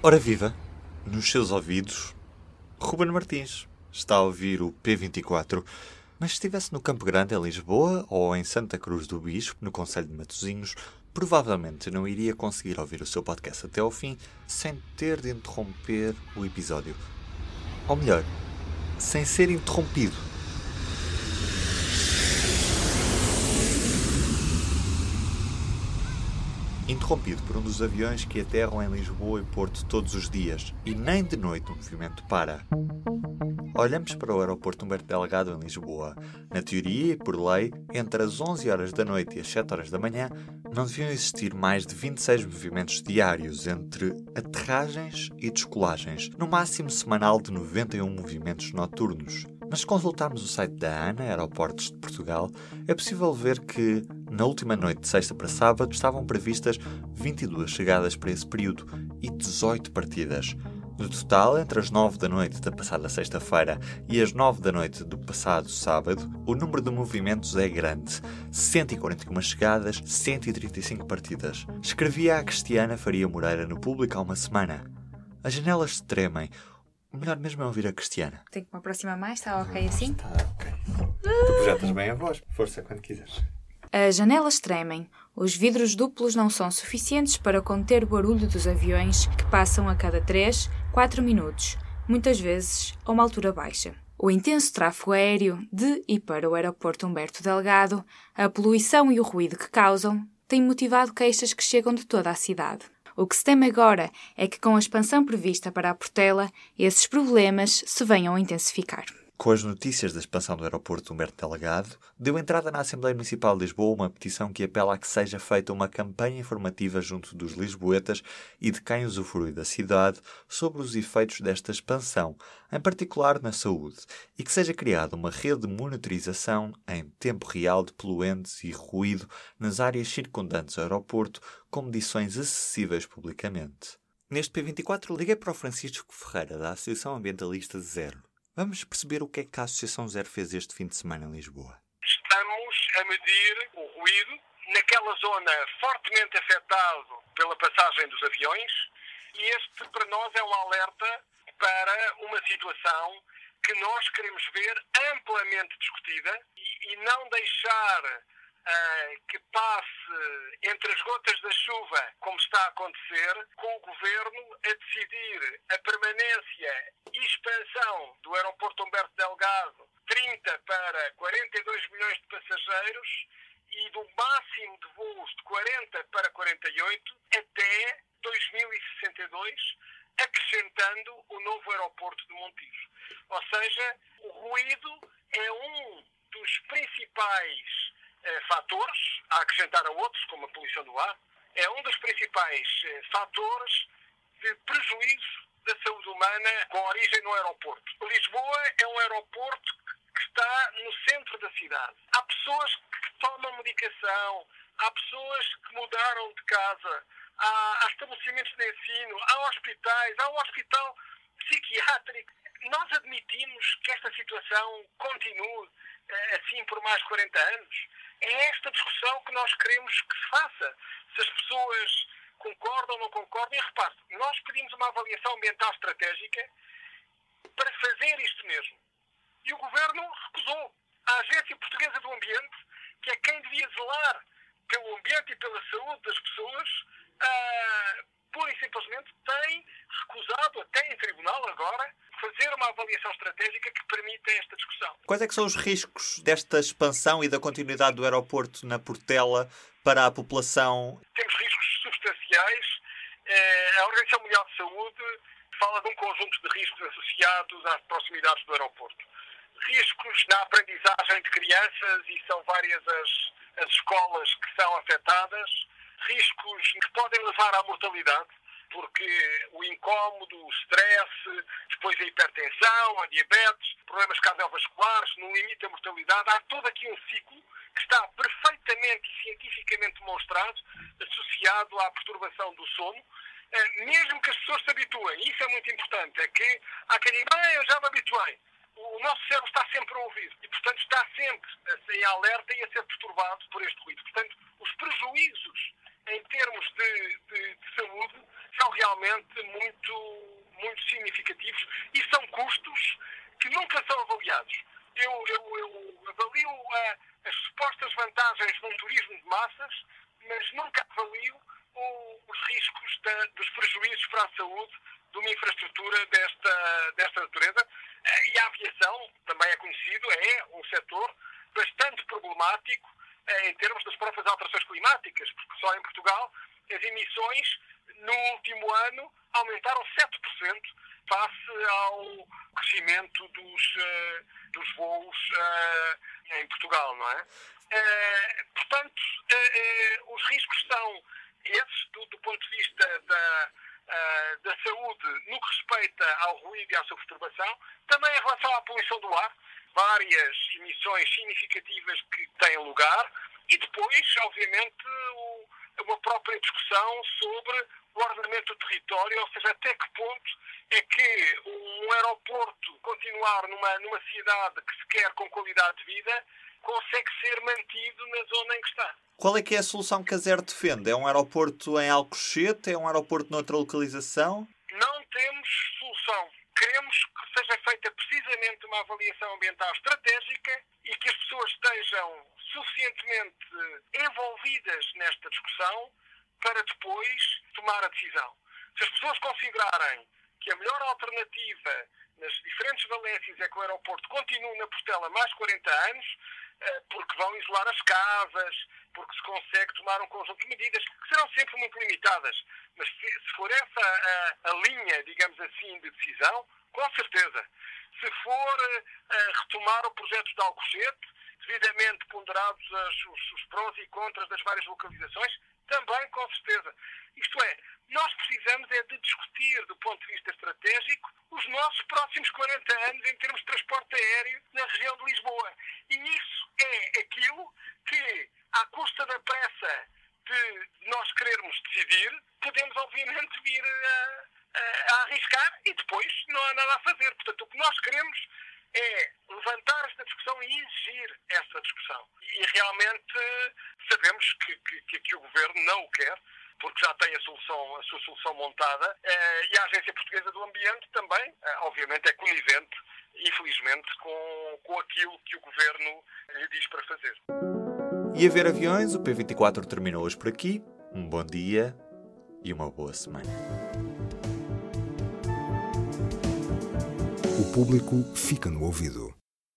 Ora viva, nos seus ouvidos, Ruben Martins está a ouvir o P24. Mas se estivesse no Campo Grande, em Lisboa, ou em Santa Cruz do Bispo, no Conselho de Matosinhos, provavelmente não iria conseguir ouvir o seu podcast até ao fim sem ter de interromper o episódio. Ou melhor, sem ser interrompido. Interrompido por um dos aviões que aterram em Lisboa e Porto todos os dias, e nem de noite o movimento para. Olhamos para o aeroporto Humberto Delgado em Lisboa. Na teoria e por lei, entre as 11 horas da noite e as 7 horas da manhã, não deviam existir mais de 26 movimentos diários entre aterragens e descolagens, no máximo semanal de 91 movimentos noturnos. Mas se consultarmos o site da ANA, Aeroportos de Portugal, é possível ver que, na última noite de sexta para sábado, estavam previstas 22 chegadas para esse período e 18 partidas. No total, entre as 9 da noite da passada sexta-feira e as 9 da noite do passado sábado, o número de movimentos é grande: 141 chegadas, 135 partidas. Escrevia a Cristiana Faria Moreira no público há uma semana. As janelas se tremem, o melhor mesmo é ouvir a Cristiana. Tenho que me aproximar mais, está ok assim? Está ok. Tu projetas bem a voz, força, quando quiseres. As janelas tremem. Os vidros duplos não são suficientes para conter o barulho dos aviões que passam a cada 3, 4 minutos, muitas vezes a uma altura baixa. O intenso tráfego aéreo de e para o aeroporto Humberto Delgado, a poluição e o ruído que causam, têm motivado queixas que chegam de toda a cidade. O que se teme agora é que, com a expansão prevista para a Portela, esses problemas se venham a intensificar. Com as notícias da expansão do aeroporto Humberto Delgado, deu entrada na Assembleia Municipal de Lisboa uma petição que apela a que seja feita uma campanha informativa junto dos lisboetas e de quem usufrui da cidade sobre os efeitos desta expansão, em particular na saúde, e que seja criada uma rede de monitorização em tempo real de poluentes e ruído nas áreas circundantes ao aeroporto, com medições acessíveis publicamente. Neste P24 liguei para o Francisco Ferreira, da Associação Ambientalista Zero Vamos perceber o que é que a Associação Zero fez este fim de semana em Lisboa. Estamos a medir o ruído naquela zona fortemente afetado pela passagem dos aviões e este para nós é um alerta para uma situação que nós queremos ver amplamente discutida e, e não deixar uh, que passe entre as gotas da chuva, como está a acontecer, com o governo a decidir a permanência e expansão do aeroporto Humberto Delgado 30 para 42 milhões de passageiros e do máximo de voos de 40 para 48 até 2062, acrescentando o novo aeroporto de Montijo. Ou seja, o ruído é um dos principais eh, fatores, a acrescentar a outros, como a poluição do ar, é um dos principais eh, fatores de prejuízo da saúde humana com origem no aeroporto. Lisboa é um aeroporto que está no centro da cidade. Há pessoas que tomam medicação, há pessoas que mudaram de casa, há, estabelecimentos de ensino, há hospitais, há um hospital psiquiátrico. Nós admitimos que esta situação continue eh, assim por mais de 40 anos. É esta discussão que nós queremos que se faça. Se as pessoas concordam ou não concordam, e repare, nós pedimos uma avaliação ambiental estratégica para fazer isto mesmo. E o Governo recusou. A Agência Portuguesa do Ambiente, que é quem devia zelar pelo ambiente e pela saúde das pessoas, uh, pura e simplesmente tem recusado, até em tribunal agora, fazer uma avaliação estratégica que permita esta discussão. Quais é que são os riscos desta expansão e da continuidade do aeroporto na Portela para a população? Temos riscos substanciais. Eh, a Organização Mundial de Saúde fala de um conjunto de riscos associados às proximidades do aeroporto. Riscos na aprendizagem de crianças, e são várias as, as escolas que são afetadas. Riscos que podem levar à mortalidade porque o incómodo, o stress, depois a hipertensão, a diabetes, problemas cardiovasculares, no limite da mortalidade, há todo aqui um ciclo que está perfeitamente e cientificamente demonstrado, associado à perturbação do sono, eh, mesmo que as pessoas se habituem, isso é muito importante, é que há quem diga, ah, eu já me habituei. O nosso cérebro está sempre a ouvir e, portanto, está sempre em alerta e a ser perturbado por este ruído. Portanto, os prejuízos em termos de, de, de saúde, são realmente muito, muito significativos e são custos que nunca são avaliados. Eu, eu, eu avalio a, as supostas vantagens de um turismo de massas, mas nunca avalio o, os riscos da, dos prejuízos para a saúde de uma infraestrutura desta, desta natureza. E a aviação, também é conhecido, é um setor bastante problemático em termos das próprias alterações climáticas, porque só em Portugal as emissões no último ano aumentaram 7% face ao crescimento dos, uh, dos voos uh, em Portugal, não é? Portanto, os riscos são esses do, do ponto de vista da, da saúde no que respeita ao ruído e à sua perturbação, também em relação à poluição do ar, várias emissões significativas que têm lugar, e depois, obviamente, o, uma própria discussão sobre o ordenamento do território, ou seja, até que ponto é que um aeroporto continuar numa, numa cidade que se quer com qualidade de vida consegue ser mantido na zona em que está. Qual é que é a solução que a ZER defende? É um aeroporto em Alcochete? É um aeroporto noutra localização? Não temos solução. Queremos que seja feita precisamente uma avaliação ambiental estratégica e que as pessoas estejam suficientemente envolvidas nesta discussão para depois tomar a decisão. Se as pessoas considerarem que a melhor alternativa nas diferentes valências é que o aeroporto continue na Portela mais 40 anos, porque vão isolar as casas, porque se consegue tomar um conjunto de medidas que serão sempre muito limitadas. Mas se, se for essa a, a, linha, digamos assim, de decisão, com certeza. Se for eh, retomar o projeto de Alcochete, devidamente ponderados as, os, os prós e contras das várias localizações, também com certeza. Isto é, nós precisamos é de discutir, do ponto de vista estratégico, os nossos próximos 40 anos em termos de transporte aéreo na região de Lisboa. E isso é aquilo que, à custa da pressa de decidir, podemos obviamente vir a, a, a arriscar e depois não há nada a fazer. Portanto, o que nós queremos é levantar esta discussão e exigir essa discussão. E realmente sabemos que, que, que o Governo não o quer, porque já tem a, solução, a sua solução montada, eh, e a Agência Portuguesa do Ambiente também, eh, obviamente, é conivente, infelizmente, com, com aquilo que o Governo lhe diz para fazer. E a ver aviões, o P24 terminou hoje por aqui. Um bom dia e uma boa semana. O público fica no ouvido.